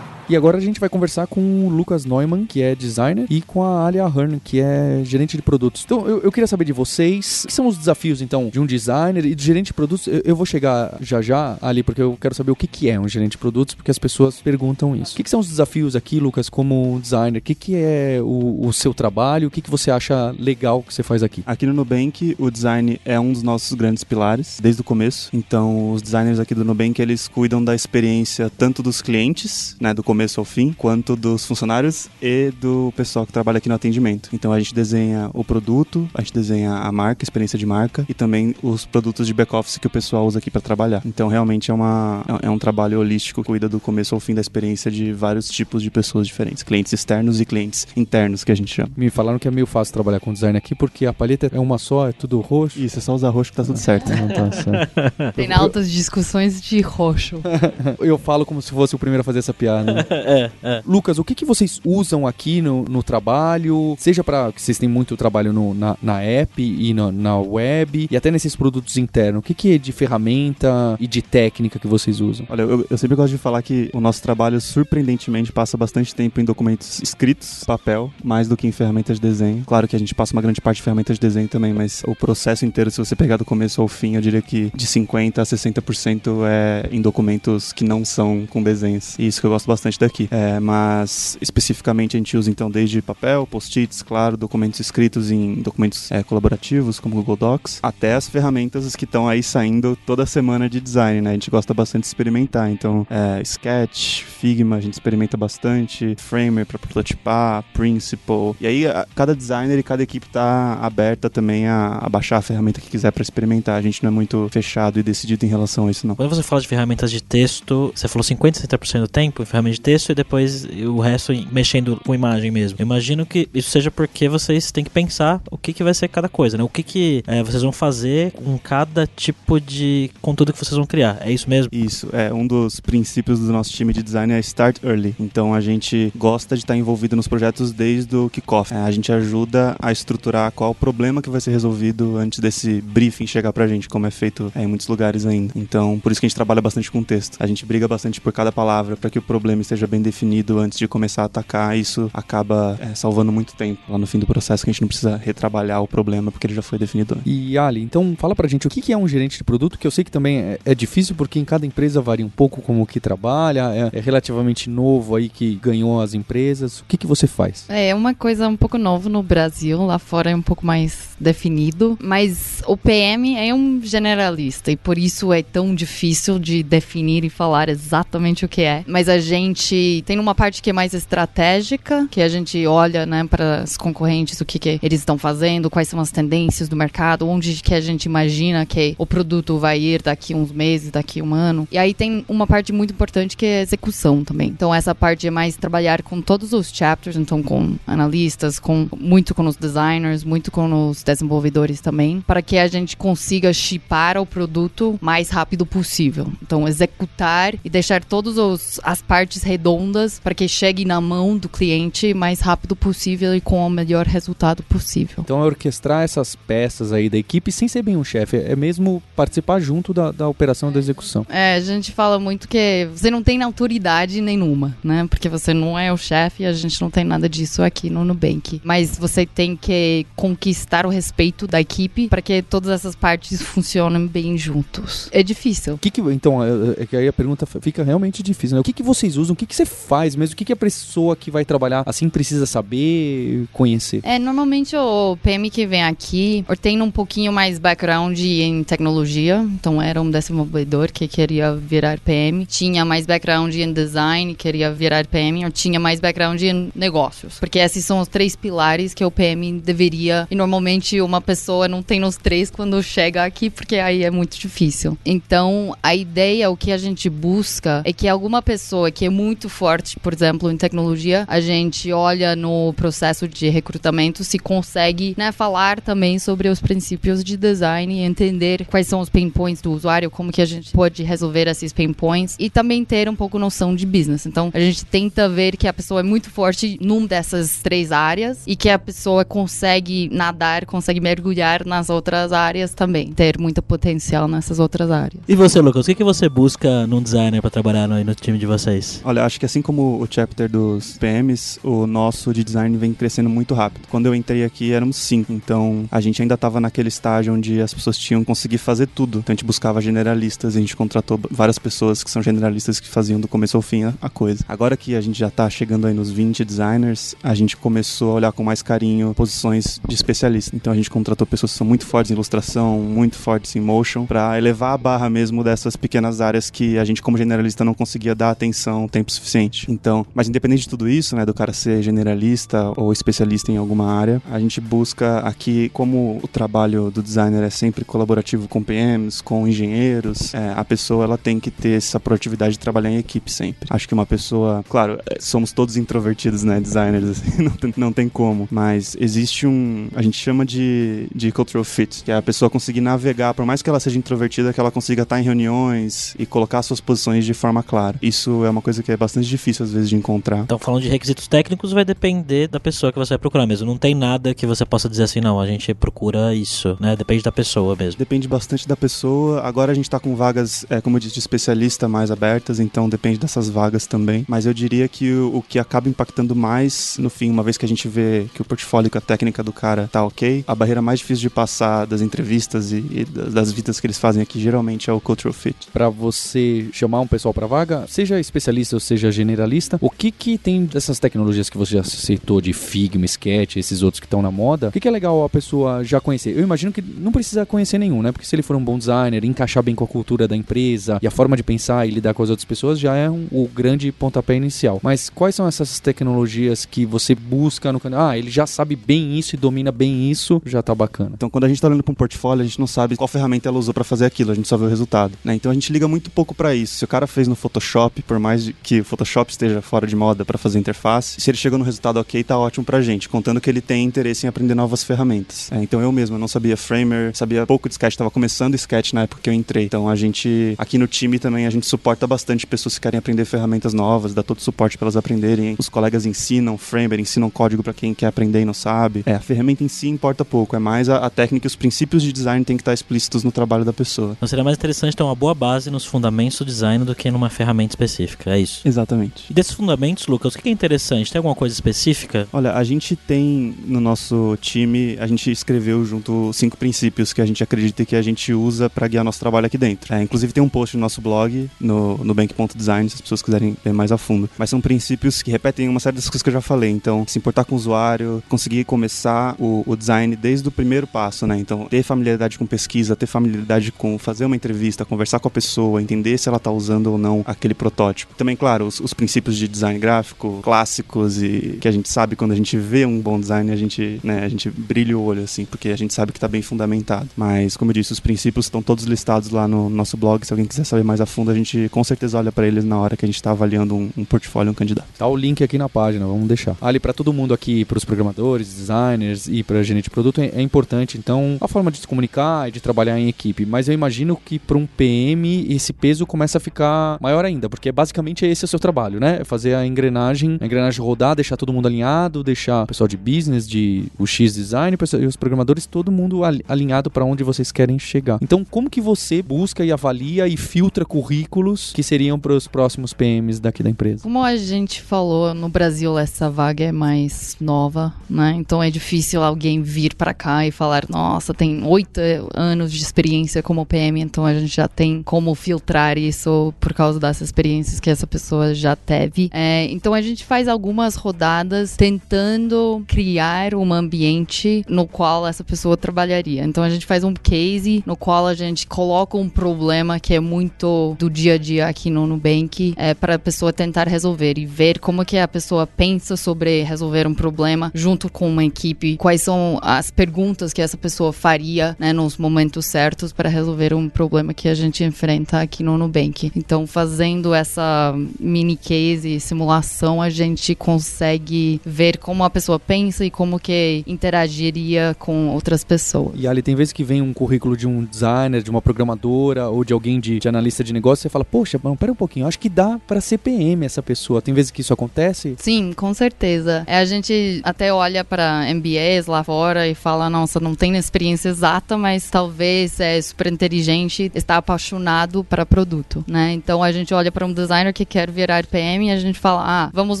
E agora a gente vai conversar com o Lucas Neumann, que é designer, e com a Alia Hearn, que é gerente de produtos. Então, eu, eu queria saber de vocês, que são os desafios, então, de um designer e de gerente de produtos? Eu, eu vou chegar já já ali, porque eu quero saber o que, que é um gerente de produtos, porque as pessoas perguntam isso. O que, que são os desafios aqui, Lucas, como designer? O que, que é o, o seu trabalho? O que, que você acha legal que você faz aqui? Aqui no Nubank, o design é um dos nossos grandes pilares, desde o começo. Então, os designers aqui do Nubank, eles cuidam da experiência tanto dos clientes, né, do começo ao fim, quanto dos funcionários e do pessoal que trabalha aqui no atendimento. Então, a gente desenha o produto, a gente desenha a marca, a experiência de marca e também os produtos de back-office que o pessoal usa aqui para trabalhar. Então, realmente é, uma, é um trabalho holístico que cuida do começo ao fim da experiência de vários tipos de pessoas diferentes, clientes externos e clientes internos, que a gente chama. Me falaram que é meio fácil trabalhar com design aqui, porque a paleta é uma só, é tudo roxo. Isso, é só usar roxo que tá tudo certo. Não tá certo. Tem altas discussões de roxo. Eu falo como se fosse o primeiro a fazer essa piada. é, é. Lucas, o que, que vocês usam aqui no, no trabalho? Seja para que vocês têm muito trabalho no- na, na app e na, na web, e até nesses produtos internos. O que, que é de ferramenta e de técnica que vocês usam? Olha, eu, eu sempre gosto de falar que o nosso trabalho, surpreendentemente, passa bastante tempo em documentos escritos, papel, mais do que em ferramentas de desenho. Claro que a gente passa uma grande parte de ferramentas de desenho também, mas o processo inteiro, se você pegar do começo ao fim, eu diria que de 50% a 60% é em documentos que não são com desenhos. E isso que eu gosto bastante daqui. É, mas, especificamente, a gente usa, então, desde papel, post-its, claro, documentos escritos em documentos é, colaborativos, como Google Docs, até as ferramentas que estão aí saindo toda semana de design, né? A gente gosta bastante de experimentar. Então, é, Sketch, Figma, a gente experimenta bastante, Framer para prototipar, Principle. E aí, a- cada designer e cada equipe tá aberta também a, a baixar a ferramenta que quiser para experimentar. A gente não é muito fechado e decidido em relação a isso, não. Quando você fala de ferramentas de texto, você falou 50, 60% do tempo em ferramenta de texto e depois o resto mexendo com imagem mesmo. Eu imagino que isso seja porque vocês têm que pensar o que, que vai ser cada coisa, né? O que, que é, vocês vão fazer com cada tipo de conteúdo que vocês vão criar. É isso mesmo? Isso, é um dos princípios do nosso time de design é start early. Então a gente gosta de estar envolvido nos projetos desde o kickoff. É, a gente ajuda a estruturar qual o problema que vai ser resolvido antes desse briefing chegar pra gente, como é feito é, em muitos lugares ainda. Então, por isso que a gente trabalha bastante com texto. A gente briga bastante por cada palavra para que o problema esteja bem definido antes de começar a atacar. Isso acaba é, salvando muito tempo lá no fim do processo, que a gente não precisa retrabalhar o problema porque ele já foi definido antes. E Ali, então fala pra gente o que que é um gerente de produto, que eu sei que também é, é difícil porque em cada empresa varia um pouco como que trabalha, é, é relativamente novo aí que ganhou as empresas. O que que você faz? É uma coisa um pouco nova no Brasil, lá fora é um pouco mais definido, mas o PM é um generalista e por isso é tão difícil de definir e falar exatamente o que é. Mas a gente tem uma parte que é mais estratégica, que a gente olha, né, para os concorrentes, o que, que eles estão fazendo, quais são as tendências do mercado, onde que a gente imagina que o produto vai ir daqui uns meses, daqui um ano. E aí tem uma parte muito importante que é execução também. Então essa parte é mais trabalhar com todos os chapters, então com analistas, com muito com os designers, muito com os desenvolvedores também, para que a gente consiga chipar o produto mais rápido possível. Então executar e deixar todas as partes redondas para que chegue na mão do cliente mais rápido possível e com o melhor resultado possível. Então é orquestrar essas peças aí da equipe sem ser bem um chefe, é mesmo participar junto da, da operação da execução. É, a gente fala muito que você não tem autoridade nenhuma, né? Porque você não é o chefe e a gente não tem nada disso aqui no Nubank. Mas você tem que conquistar o respeito da equipe para que todas essas partes funcionem bem juntos. É difícil. O que que, então, é, é que aí a pergunta fica realmente difícil, né? O que que vocês usam? Que que você faz mesmo? O que que a pessoa que vai trabalhar assim precisa saber, conhecer? É, normalmente o PM que vem aqui tem um pouquinho mais background em tecnologia, então era um desenvolvedor que queria virar PM, tinha mais background em design, queria virar PM, ou tinha mais background em negócios, porque esses são os três pilares que o PM deveria, e normalmente uma pessoa não tem os três quando chega aqui, porque aí é muito difícil. Então, a ideia, o que a gente busca, é que alguma pessoa que é muito forte, por exemplo, em tecnologia, a gente olha no processo de recrutamento se consegue né, falar também sobre os princípios de design e entender quais são os pain points do usuário, como que a gente pode resolver esses pain points e também ter um pouco noção de business. Então, a gente tenta ver que a pessoa é muito forte num dessas três áreas e que a pessoa consegue nadar, consegue mergulhar nas outras áreas também, ter muito potencial nessas outras áreas. E você, Lucas, o que, que você busca num designer pra trabalhar no, no time de vocês? Olha, Olha, acho que assim como o chapter dos PMs, o nosso de design vem crescendo muito rápido. Quando eu entrei aqui éramos cinco, então a gente ainda estava naquele estágio onde as pessoas tinham conseguido fazer tudo. Então a gente buscava generalistas, a gente contratou várias pessoas que são generalistas que faziam do começo ao fim a, coisa. Agora que a gente já tá chegando aí nos 20 designers, a gente começou a olhar com mais carinho posições de especialista. Então a gente contratou pessoas que são muito fortes em ilustração, muito fortes em motion, para elevar a barra mesmo dessas pequenas áreas que a gente como generalista não conseguia dar atenção tempo suficiente. Então, mas independente de tudo isso, né, do cara ser generalista ou especialista em alguma área, a gente busca aqui como o trabalho do designer é sempre colaborativo com PMs, com engenheiros, é, a pessoa ela tem que ter essa proatividade de trabalhar em equipe sempre. Acho que uma pessoa, claro, é, somos todos introvertidos, né, designers, assim, não, tem, não tem como, mas existe um, a gente chama de, de cultural fit, que é a pessoa conseguir navegar, por mais que ela seja introvertida, que ela consiga estar em reuniões e colocar suas posições de forma clara. Isso é uma coisa que é bastante difícil às vezes de encontrar. Então, falando de requisitos técnicos, vai depender da pessoa que você vai procurar mesmo. Não tem nada que você possa dizer assim, não, a gente procura isso, né? Depende da pessoa mesmo. Depende bastante da pessoa. Agora a gente tá com vagas, é, como eu disse, de especialista mais abertas, então depende dessas vagas também. Mas eu diria que o, o que acaba impactando mais, no fim, uma vez que a gente vê que o portfólio e a técnica do cara tá ok, a barreira mais difícil de passar das entrevistas e, e das visitas que eles fazem aqui geralmente é o cultural fit. Para você chamar um pessoal para vaga, seja especialista ou seja generalista, o que que tem dessas tecnologias que você já citou de Figma, Sketch, esses outros que estão na moda? O que, que é legal a pessoa já conhecer? Eu imagino que não precisa conhecer nenhum, né? Porque se ele for um bom designer, encaixar bem com a cultura da empresa e a forma de pensar e lidar com as outras pessoas já é um, o grande pontapé inicial. Mas quais são essas tecnologias que você busca no canal? Ah, ele já sabe bem isso e domina bem isso, já tá bacana. Então, quando a gente tá olhando para um portfólio, a gente não sabe qual ferramenta ela usou para fazer aquilo, a gente só vê o resultado, né? Então a gente liga muito pouco para isso. Se o cara fez no Photoshop, por mais que o Photoshop esteja fora de moda para fazer interface, se ele chegou no resultado ok, tá ótimo pra gente, contando que ele tem interesse em aprender novas ferramentas. É, então eu mesmo, não sabia Framer, sabia pouco de Sketch, tava começando Sketch na época que eu entrei. Então a gente, aqui no time também, a gente suporta bastante pessoas que querem aprender ferramentas novas, dá todo suporte para elas aprenderem. Os colegas ensinam Framer, ensinam código para quem quer aprender e não sabe. É, a ferramenta em si importa pouco, é mais a, a técnica e os princípios de design tem que estar explícitos no trabalho da pessoa. Então seria mais interessante ter uma boa base nos fundamentos do design do que numa ferramenta específica, é isso? Exatamente. E desses fundamentos, Lucas, o que é interessante? Tem alguma coisa específica? Olha, a gente tem no nosso time, a gente escreveu junto cinco princípios que a gente acredita que a gente usa para guiar nosso trabalho aqui dentro. É, inclusive tem um post no nosso blog, no, no bank.design, se as pessoas quiserem ver mais a fundo. Mas são princípios que repetem uma série das coisas que eu já falei. Então, se importar com o usuário, conseguir começar o, o design desde o primeiro passo, né? Então, ter familiaridade com pesquisa, ter familiaridade com fazer uma entrevista, conversar com a pessoa, entender se ela está usando ou não aquele protótipo. Também, claro, os, os princípios de design gráfico clássicos e que a gente sabe quando a gente vê um bom design, a gente, né, a gente brilha o olho, assim, porque a gente sabe que está bem fundamentado. Mas, como eu disse, os princípios estão todos listados lá no nosso blog. Se alguém quiser saber mais a fundo, a gente com certeza olha para eles na hora que a gente está avaliando um, um portfólio, um candidato. Tá o link aqui na página, vamos deixar. Ali para todo mundo aqui, para os programadores, designers e para gerente de produto é, é importante. Então, a forma de se comunicar e de trabalhar em equipe. Mas eu imagino que para um PM esse peso começa a ficar maior ainda, porque basicamente esse é o seu trabalho, né? É fazer a engrenagem, a engrenagem rodar, deixar todo mundo alinhado, deixar o pessoal de business, de o X design e os programadores todo mundo alinhado para onde vocês querem chegar. Então, como que você busca e avalia e filtra currículos que seriam para os próximos PMs daqui da empresa? Como a gente falou, no Brasil essa vaga é mais nova, né? Então é difícil alguém vir para cá e falar, nossa, tem oito anos de experiência como PM, então a gente já tem como filtrar isso por causa dessas experiências que essa pessoa já teve. É, então a gente faz algumas rodadas tentando criar um ambiente no qual essa pessoa trabalharia. Então a gente faz um case no qual a gente coloca um problema que é muito do dia a dia aqui no Nubank é, para a pessoa tentar resolver e ver como que a pessoa pensa sobre resolver um problema junto com uma equipe, quais são as perguntas que essa pessoa faria né, nos momentos certos para resolver um problema que a gente enfrenta aqui no Nubank. Então fazendo essa mini case simulação a gente consegue ver como a pessoa pensa e como que interagiria com outras pessoas. E ali tem vezes que vem um currículo de um designer, de uma programadora ou de alguém de, de analista de negócio, você fala, poxa, não, pera um pouquinho, acho que dá para ser PM essa pessoa. Tem vezes que isso acontece? Sim, com certeza. É, a gente até olha para MBAs lá fora e fala, nossa, não tem experiência exata, mas talvez é super inteligente, está apaixonado para produto, né? Então a gente olha para um designer que quer quer virar PM, a gente fala, ah, vamos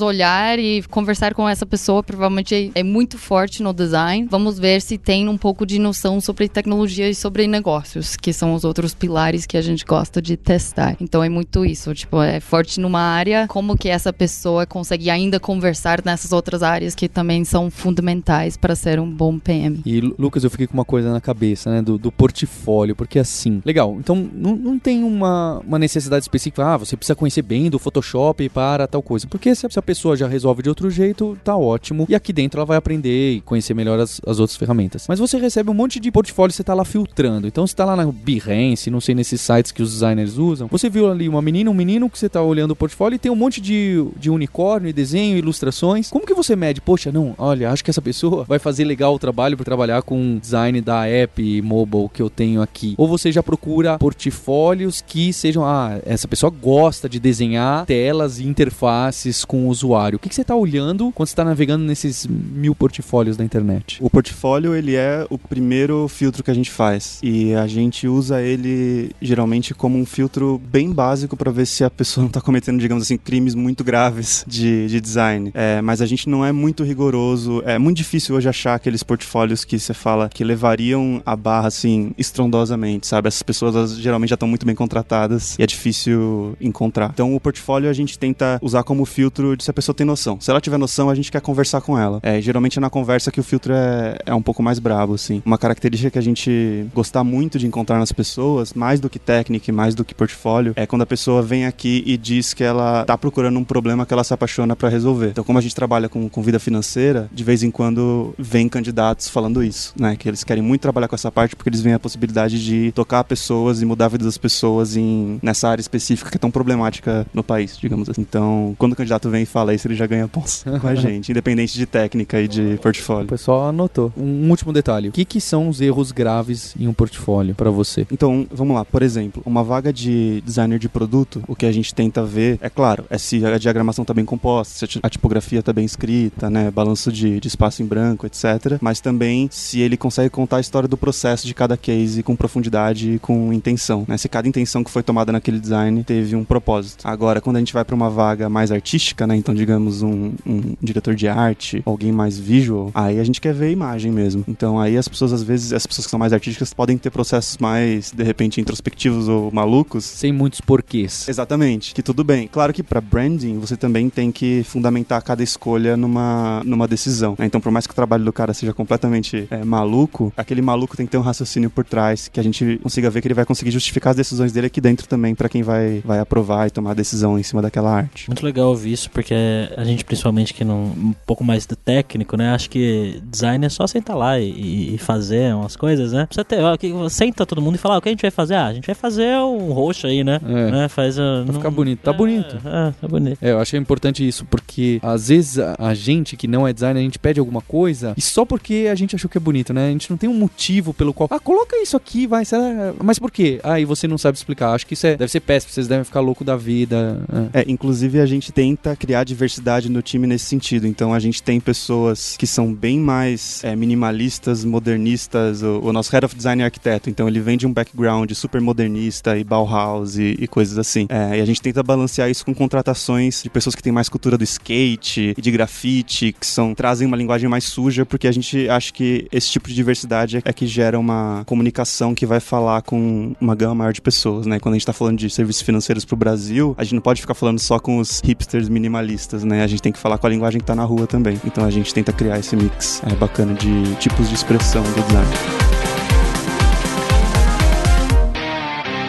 olhar e conversar com essa pessoa, provavelmente é muito forte no design. Vamos ver se tem um pouco de noção sobre tecnologia e sobre negócios, que são os outros pilares que a gente gosta de testar. Então é muito isso, tipo, é forte numa área, como que essa pessoa consegue ainda conversar nessas outras áreas que também são fundamentais para ser um bom PM. E Lucas, eu fiquei com uma coisa na cabeça, né, do, do portfólio, porque assim, legal, então não, não tem uma, uma necessidade específica, ah, você precisa conhecer bem do Photoshop para tal coisa, porque se a, pessoa já resolve de outro jeito, tá ótimo, e aqui dentro ela vai aprender e conhecer melhor as, as outras ferramentas. Mas você recebe um monte de portfólio, você tá lá filtrando, então você tá lá na Behance, não sei, nesses sites que os designers usam, você viu ali uma menina, um menino que você tá olhando o portfólio e tem um monte de, de unicórnio, desenho, ilustrações, como que você mede? Poxa, não, olha, acho que essa pessoa vai fazer legal o trabalho para trabalhar com design da app mobile que eu tenho aqui. Ou você já procura portfólios que sejam, ah, essa pessoa gosta de desenhar telas e interfaces com o usuário. O que, que você está olhando quando você está navegando nesses mil portfólios da internet? O portfólio, ele é o primeiro filtro que a gente faz. E a gente usa ele geralmente como um filtro bem básico para ver se a pessoa não está cometendo, digamos assim, crimes muito graves de, de design. É, mas a gente não é muito rigoroso. É muito difícil hoje achar aqueles portfólios que você fala que levariam a barra assim estrondosamente, sabe? Essas pessoas elas, geralmente já estão muito bem contratadas e é difícil encontrar. Então o portfólio a gente tenta usar como filtro de se a pessoa tem noção. Se ela tiver noção, a gente quer conversar com ela. É, geralmente é na conversa que o filtro é, é um pouco mais brabo, assim. Uma característica que a gente gostar muito de encontrar nas pessoas, mais do que técnica, mais do que portfólio, é quando a pessoa vem aqui e diz que ela tá procurando um problema que ela se apaixona para resolver. Então, como a gente trabalha com, com vida financeira, de vez em quando vem candidatos falando isso, né? Que eles querem muito trabalhar com essa parte porque eles veem a possibilidade de tocar pessoas e mudar a vida das pessoas em, nessa área específica que é tão problemática no país, digamos assim. Então, quando o candidato vem e fala isso, ele já ganha pontos com a gente, independente de técnica e de portfólio. O pessoal anotou. Um último detalhe. O que, que são os erros graves em um portfólio para você? Então, vamos lá. Por exemplo, uma vaga de designer de produto, o que a gente tenta ver, é claro, é se a diagramação está bem composta, se a tipografia está bem escrita, né, balanço de, de espaço em branco, etc. Mas também se ele consegue contar a história do processo de cada case com profundidade e com intenção, né? Se cada intenção que foi tomada naquele design teve um propósito. Agora, quando a gente vai para uma vaga mais artística, né? Então, digamos, um, um diretor de arte, alguém mais visual, aí a gente quer ver a imagem mesmo. Então, aí as pessoas, às vezes, as pessoas que são mais artísticas podem ter processos mais, de repente, introspectivos ou malucos. Sem muitos porquês. Exatamente. Que tudo bem. Claro que para branding, você também tem que fundamentar cada escolha numa, numa decisão. Né? Então, por mais que o trabalho do cara seja completamente é, maluco, aquele maluco tem que ter um raciocínio por trás, que a gente consiga ver que ele vai conseguir justificar as decisões dele aqui dentro também, para quem vai, vai aprovar e tomar a decisão em cima daquela arte. Muito legal ouvir isso, porque a gente, principalmente que não um pouco mais do técnico, né? Acho que design é só sentar lá e, e fazer umas coisas, né? Precisa ter, ó, que, senta todo mundo e fala, ah, o que a gente vai fazer? Ah, a gente vai fazer um roxo aí, né? É. né? Faz, uh, ficar bonito. Tá bonito. É, tá bonito. É, eu acho importante isso, porque às vezes a, a gente que não é designer, a gente pede alguma coisa e só porque a gente achou que é bonito, né? A gente não tem um motivo pelo qual. Ah, coloca isso aqui, vai. Será... Mas por quê? Ah, e você não sabe explicar. Acho que isso é, deve ser péssimo, vocês devem ficar louco da vida. É. é, inclusive a gente tenta criar diversidade no time nesse sentido. Então a gente tem pessoas que são bem mais é, minimalistas, modernistas. O, o, nosso head of design é arquiteto, então ele vem de um background super modernista e Bauhaus e, e coisas assim. É, e a gente tenta balancear isso com contratações de pessoas que têm mais cultura do skate e de grafite, que são trazem uma linguagem mais suja, porque a gente acha que esse tipo de diversidade é que gera uma comunicação que vai falar com uma gama maior de pessoas, né? Quando a gente tá falando de serviços financeiros pro Brasil, a gente não pode ficar falando só com os hipsters minimalistas, né? A gente tem que falar com a linguagem que tá na rua também. Então a gente tenta criar esse mix é, bacana de tipos de expressão do design.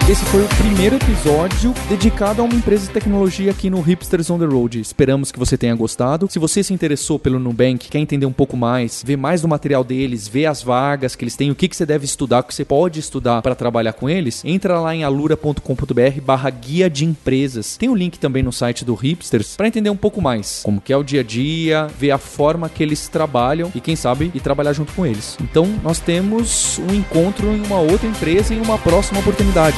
Esse foi o primeiro episódio dedicado a uma empresa de tecnologia aqui no Hipsters on the Road. Esperamos que você tenha gostado. Se você se interessou pelo Nubank, quer entender um pouco mais, ver mais do material deles, ver as vagas que eles têm, o que, que você deve estudar, o que você pode estudar para trabalhar com eles, entra lá em alura.com.br barra guia de empresas. Tem o um link também no site do Hipsters para entender um pouco mais como que é o dia a dia, ver a forma que eles trabalham e quem sabe e trabalhar junto com eles. Então nós temos um encontro em uma outra empresa em uma próxima oportunidade.